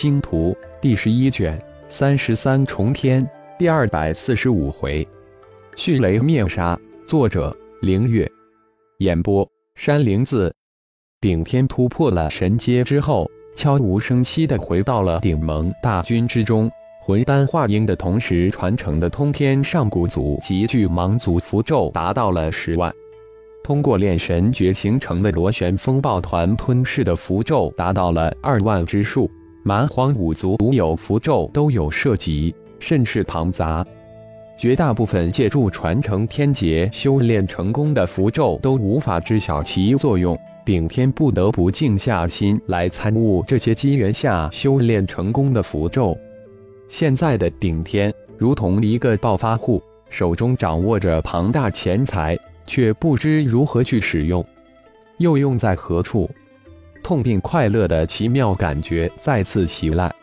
星图第十一卷三十三重天第二百四十五回，迅雷灭杀。作者：凌月。演播：山灵子。顶天突破了神阶之后，悄无声息地回到了顶盟大军之中。魂丹化婴的同时传承的通天上古族及巨蟒族符咒达到了十万。通过炼神诀形成的螺旋风暴团吞噬的符咒达到了二万之数。蛮荒五族独有符咒都有涉及，甚是庞杂。绝大部分借助传承天劫修炼成功的符咒都无法知晓其作用，顶天不得不静下心来参悟这些机缘下修炼成功的符咒。现在的顶天如同一个暴发户，手中掌握着庞大钱财，却不知如何去使用，又用在何处。痛并快乐的奇妙感觉再次袭来，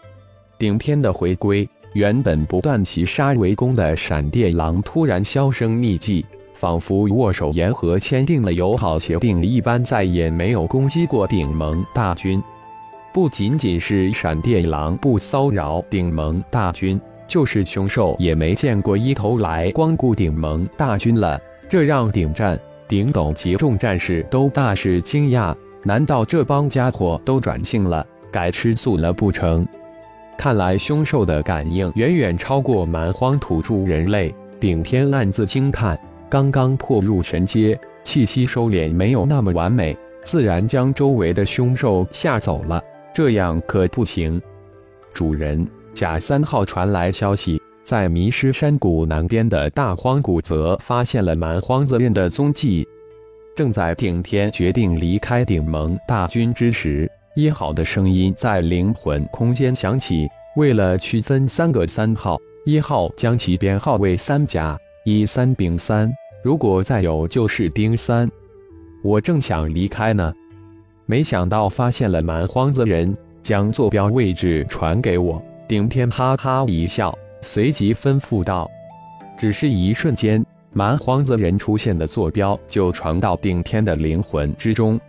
顶天的回归，原本不断齐杀围攻的闪电狼突然销声匿迹，仿佛握手言和签订了友好协定一般，再也没有攻击过顶盟大军。不仅仅是闪电狼不骚扰顶盟大军，就是凶兽也没见过一头来光顾顶盟大军了，这让顶战、顶斗及众战士都大是惊讶。难道这帮家伙都转性了，改吃素了不成？看来凶兽的感应远远超过蛮荒土著人类。顶天暗自惊叹：刚刚破入神阶，气息收敛没有那么完美，自然将周围的凶兽吓走了。这样可不行。主人，甲三号传来消息，在迷失山谷南边的大荒谷泽发现了蛮荒子人的踪迹。正在顶天决定离开顶盟大军之时，一号的声音在灵魂空间响起。为了区分三个三号，一号将其编号为三甲一三丙三。如果再有，就是丁三。我正想离开呢，没想到发现了蛮荒子人，将坐标位置传给我。顶天哈哈一笑，随即吩咐道：“只是一瞬间。”蛮荒子人出现的坐标就传到顶天的灵魂之中。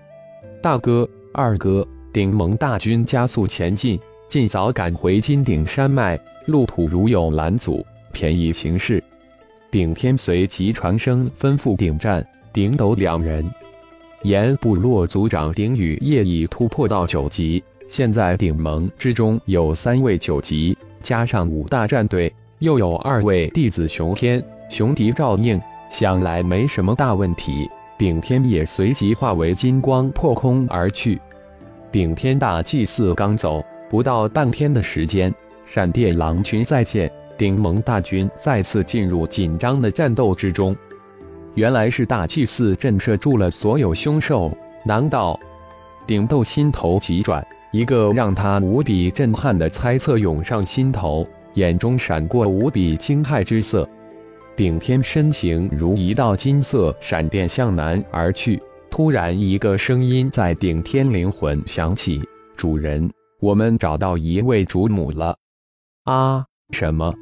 大哥、二哥，顶盟大军加速前进，尽早赶回金顶山脉，路途如有拦阻，便宜行事。顶天随即传声吩咐顶战、顶斗两人。岩部落族长顶羽业已突破到九级，现在顶盟之中有三位九级，加上五大战队，又有二位弟子熊天。雄敌照应，想来没什么大问题。顶天也随即化为金光破空而去。顶天大祭司刚走，不到半天的时间，闪电狼群再现，顶盟大军再次进入紧张的战斗之中。原来是大祭司震慑住了所有凶兽。难道？顶斗心头急转，一个让他无比震撼的猜测涌上心头，眼中闪过无比惊骇之色。顶天身形如一道金色闪电向南而去。突然，一个声音在顶天灵魂响起：“主人，我们找到一位主母了。”啊！什么？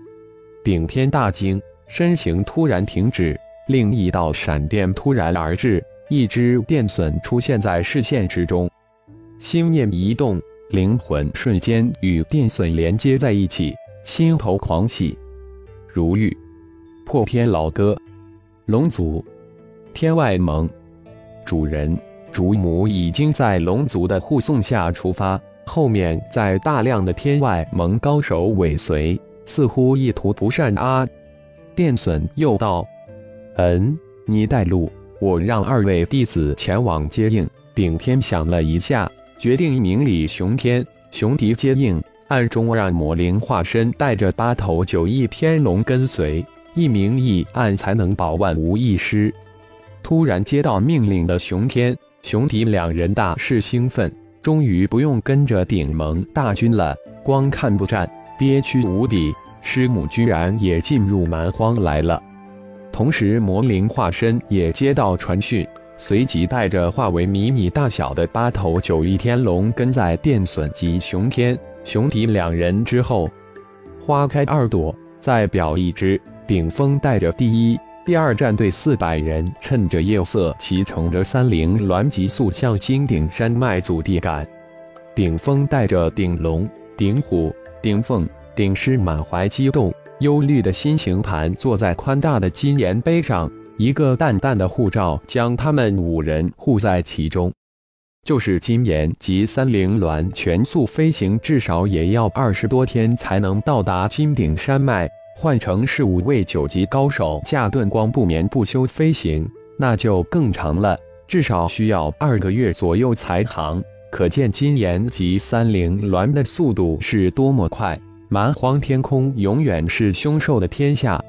顶天大惊，身形突然停止。另一道闪电突然而至，一只电隼出现在视线之中。心念一动，灵魂瞬间与电隼连接在一起，心头狂喜，如玉。破天老哥，龙族，天外盟，主人，主母已经在龙族的护送下出发，后面在大量的天外盟高手尾随，似乎意图不善啊！电隼又道：“嗯，你带路，我让二位弟子前往接应。”顶天想了一下，决定明里雄天、雄敌接应，暗中让魔灵化身带着八头九翼天龙跟随。一明一暗，才能保万无一失。突然接到命令的熊天、熊迪两人大是兴奋，终于不用跟着顶盟大军了，光看不战，憋屈无比。师母居然也进入蛮荒来了。同时，魔灵化身也接到传讯，随即带着化为迷你大小的八头九翼天龙，跟在电隼及熊天、熊迪两人之后。花开二朵，再表一枝。顶峰带着第一、第二战队四百人，趁着夜色骑乘着三菱鸾急速向金顶山脉祖地赶。顶峰带着顶龙、顶虎、顶凤、顶狮满怀激动、忧虑的心情盘坐在宽大的金岩碑上，一个淡淡的护罩将他们五人护在其中。就是金岩及三灵鸾全速飞行，至少也要二十多天才能到达金顶山脉。换成是五位九级高手驾遁光不眠不休飞行，那就更长了，至少需要二个月左右才行。可见金岩级三灵鸾的速度是多么快！蛮荒天空永远是凶兽的天下，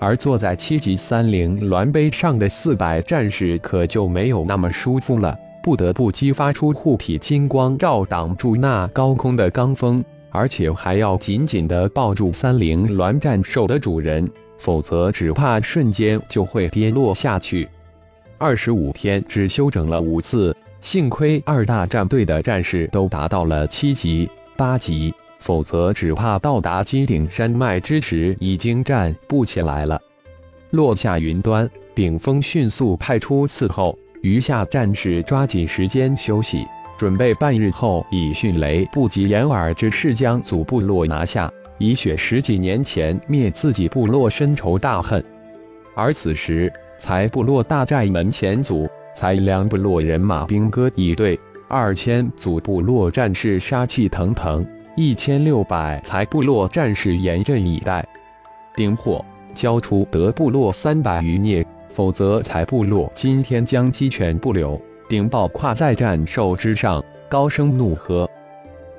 而坐在七级三灵鸾碑上的四百战士可就没有那么舒服了，不得不激发出护体金光，照挡住那高空的罡风。而且还要紧紧地抱住三灵鸾战兽的主人，否则只怕瞬间就会跌落下去。二十五天只休整了五次，幸亏二大战队的战士都达到了七级、八级，否则只怕到达金顶山脉之时已经站不起来了。落下云端，顶峰迅速派出伺候，余下战士抓紧时间休息。准备半日后以迅雷不及掩耳之势将祖部落拿下，以雪十几年前灭自己部落深仇大恨。而此时，才部落大寨门前，祖才两部落人马兵戈以对，二千祖部落战士杀气腾腾，一千六百才部落战士严阵以待。丁火交出德部落三百余孽，否则才部落今天将鸡犬不留。顶豹跨在战兽之上，高声怒喝：“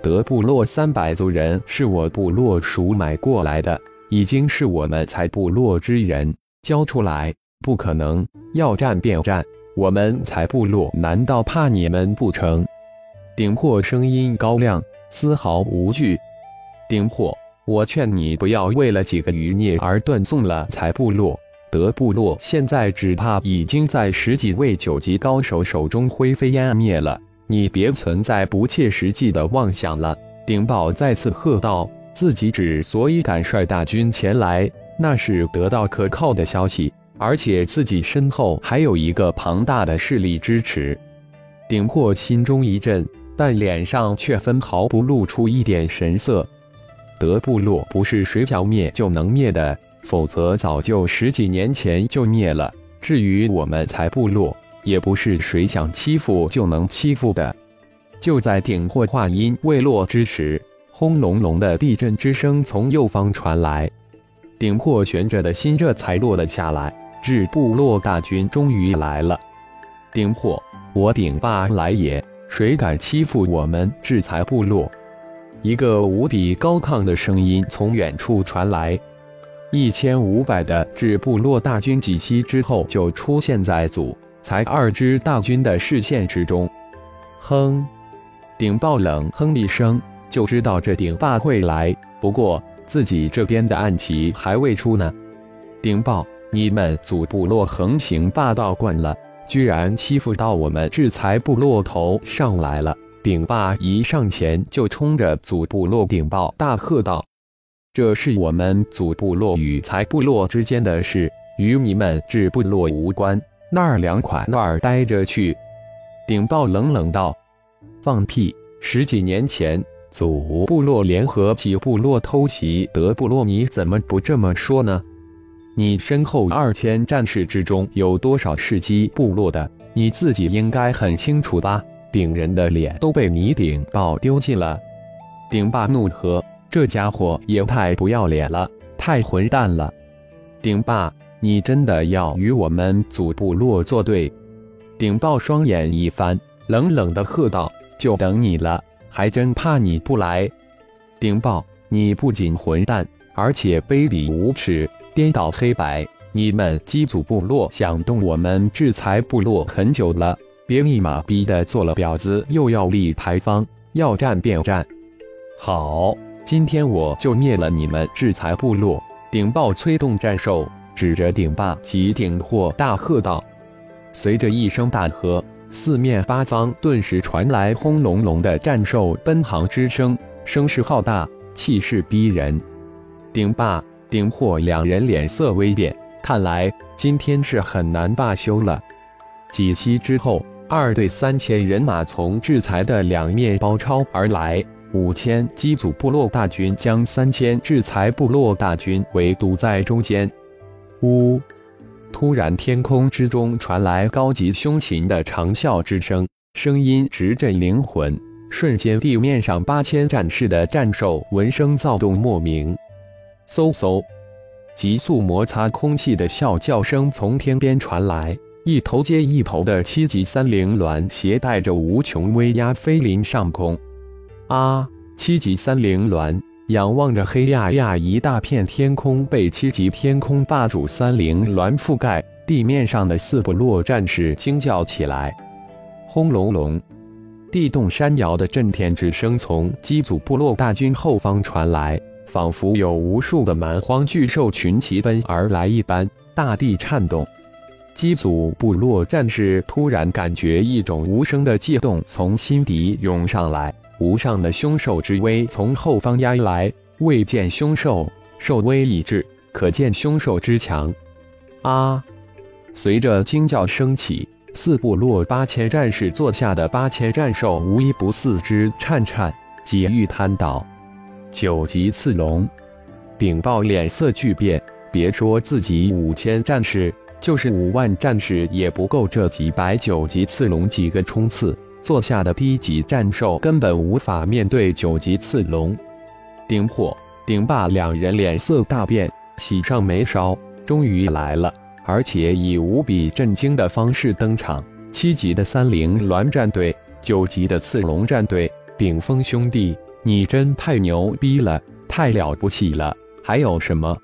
德部落三百族人是我部落赎买过来的，已经是我们才部落之人，交出来！不可能，要战便战！我们才部落难道怕你们不成？”顶破声音高亮，丝毫无惧。顶破，我劝你不要为了几个余孽而断送了才部落。德部落现在只怕已经在十几位九级高手手中灰飞烟灭了，你别存在不切实际的妄想了。顶宝再次喝道：“自己之所以敢率大军前来，那是得到可靠的消息，而且自己身后还有一个庞大的势力支持。”顶破心中一震，但脸上却分毫不露出一点神色。德部落不是谁想灭就能灭的。否则早就十几年前就灭了。至于我们才部落，也不是谁想欺负就能欺负的。就在顶破话音未落之时，轰隆隆的地震之声从右方传来，顶破悬着的心这才落了下来。至部落大军终于来了。顶破，我顶霸来也！谁敢欺负我们制裁部落？一个无比高亢的声音从远处传来。一千五百的至部落大军几息之后就出现在祖才二支大军的视线之中。哼！顶爆冷哼一声，就知道这顶霸会来。不过自己这边的暗棋还未出呢。顶爆，你们祖部落横行霸道惯了，居然欺负到我们制裁部落头上来了！顶霸一上前就冲着祖部落顶爆大喝道。这是我们祖部落与财部落之间的事，与你们治部落无关。那儿凉快，那儿待着去。顶豹冷冷道：“放屁！十几年前，祖部落联合起部落偷袭德部落，你怎么不这么说呢？你身后二千战士之中有多少是基部落的？你自己应该很清楚吧？顶人的脸都被你顶豹丢尽了。”顶霸怒喝。这家伙也太不要脸了，太混蛋了！顶霸，你真的要与我们祖部落作对？顶爆双眼一翻，冷冷的喝道：“就等你了，还真怕你不来！”顶爆，你不仅混蛋，而且卑鄙无耻，颠倒黑白！你们机祖部落想动我们制裁部落很久了，别立马逼的做了婊子，又要立牌坊，要战便战！好！今天我就灭了你们制裁部落！顶豹催动战兽，指着顶霸及顶货大喝道。随着一声大喝，四面八方顿时传来轰隆隆的战兽奔航之声，声势浩大，气势逼人。顶霸、顶货两人脸色微变，看来今天是很难罢休了。几息之后，二队三千人马从制裁的两面包抄而来。五千机组部落大军将三千制裁部落大军围堵在中间。呜！突然，天空之中传来高级凶禽的长啸之声，声音直震灵魂。瞬间，地面上八千战士的战兽闻声躁动莫名。嗖嗖，急速摩擦空气的啸叫声从天边传来，一头接一头的七级三灵鸾携带着无穷威压飞临上空。啊！七级三灵鸾仰望着黑压压一大片天空，被七级天空霸主三灵鸾覆盖，地面上的四部落战士惊叫起来。轰隆隆！地动山摇的震天之声从机组部落大军后方传来，仿佛有无数的蛮荒巨兽群齐奔而来一般，大地颤动。机组部落战士突然感觉一种无声的悸动从心底涌上来，无上的凶兽之威从后方压来。未见凶兽，兽威已至，可见凶兽之强。啊！随着惊叫声起。四部落八千战士坐下的八千战兽无一不四肢颤颤，几欲瘫倒。九级刺龙，顶豹脸色巨变。别说自己五千战士，就是五万战士也不够这几百九级刺龙几个冲刺。坐下的低级战兽根本无法面对九级刺龙。顶火、顶霸两人脸色大变，喜上眉梢，终于来了。而且以无比震惊的方式登场，七级的三灵鸾战队，九级的刺龙战队，顶峰兄弟，你真太牛逼了，太了不起了！还有什么？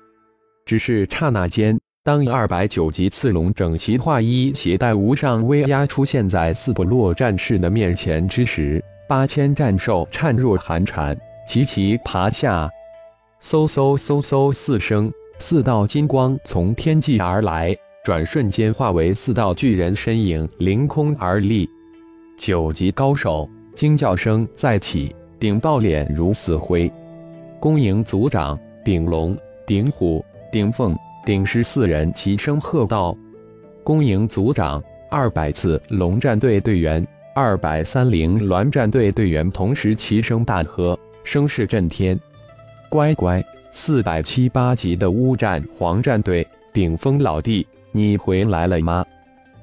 只是刹那间，当二百九级刺龙整齐划一、携带无上威压出现在四部落战士的面前之时，八千战兽颤若寒蝉，齐齐爬下。嗖嗖嗖嗖四声。四道金光从天际而来，转瞬间化为四道巨人身影凌空而立。九级高手惊叫声再起，顶爆脸如死灰。恭迎族长顶龙、顶虎、顶凤、顶狮四人齐声喝道：“恭迎族长！”二百次龙战队队员、二百三零鸾战队队员同时齐声大喝，声势震天。乖乖。四百七八级的乌战黄战队顶峰老弟，你回来了吗？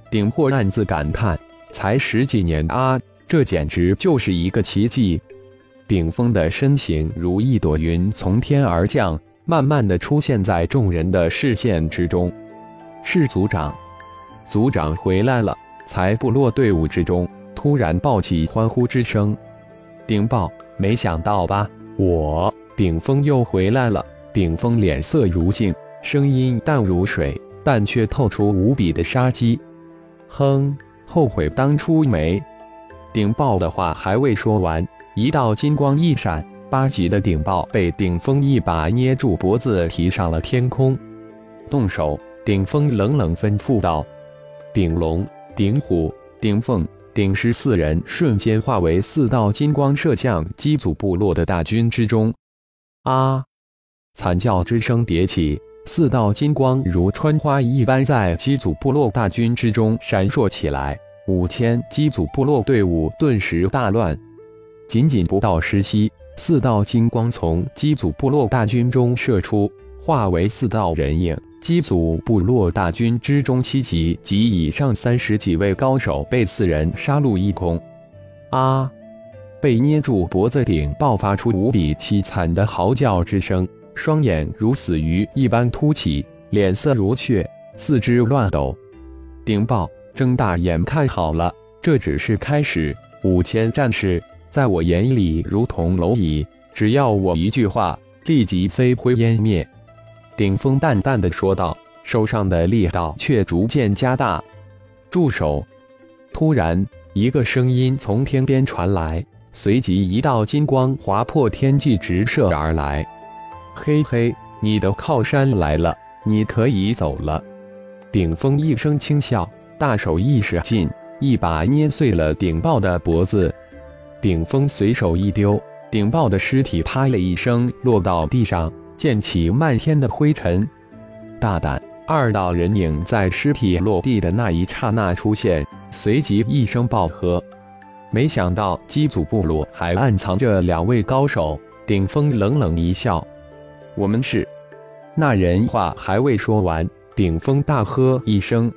顶破暗自感叹：才十几年啊，这简直就是一个奇迹！顶峰的身形如一朵云从天而降，慢慢的出现在众人的视线之中。是族长，族长回来了！才部落队伍之中突然爆起欢呼之声。顶爆，没想到吧？我。顶峰又回来了。顶峰脸色如镜，声音淡如水，但却透出无比的杀机。哼，后悔当初没。顶爆的话还未说完，一道金光一闪，八级的顶爆被顶峰一把捏住脖子，提上了天空。动手！顶峰冷冷吩咐道。顶龙、顶虎、顶凤、顶狮四人瞬间化为四道金光，射向机组部落的大军之中。啊！惨叫之声迭起，四道金光如穿花一般在机组部落大军之中闪烁起来。五千机组部落队伍顿时大乱。仅仅不到十息，四道金光从机组部落大军中射出，化为四道人影。机组部落大军之中，七级及以上三十几位高手被四人杀戮一空。啊！被捏住脖子顶，爆发出无比凄惨的嚎叫之声，双眼如死鱼一般凸起，脸色如血，四肢乱抖。顶爆，睁大眼看好了，这只是开始。五千战士在我眼里如同蝼蚁，只要我一句话，立即飞灰烟灭。顶峰淡淡的说道，手上的力道却逐渐加大。住手！突然，一个声音从天边传来。随即，一道金光划破天际，直射而来。嘿嘿，你的靠山来了，你可以走了。顶峰一声轻笑，大手一使劲，一把捏碎了顶爆的脖子。顶峰随手一丢，顶爆的尸体啪的一声落到地上，溅起漫天的灰尘。大胆！二道人影在尸体落地的那一刹那出现，随即一声爆喝。没想到机组部落还暗藏着两位高手。顶峰冷冷一笑：“我们是……”那人话还未说完，顶峰大喝一声：“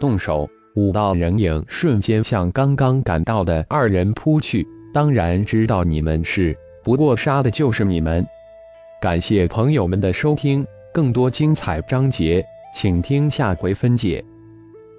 动手！”五道人影瞬间向刚刚赶到的二人扑去。当然知道你们是，不过杀的就是你们。感谢朋友们的收听，更多精彩章节，请听下回分解。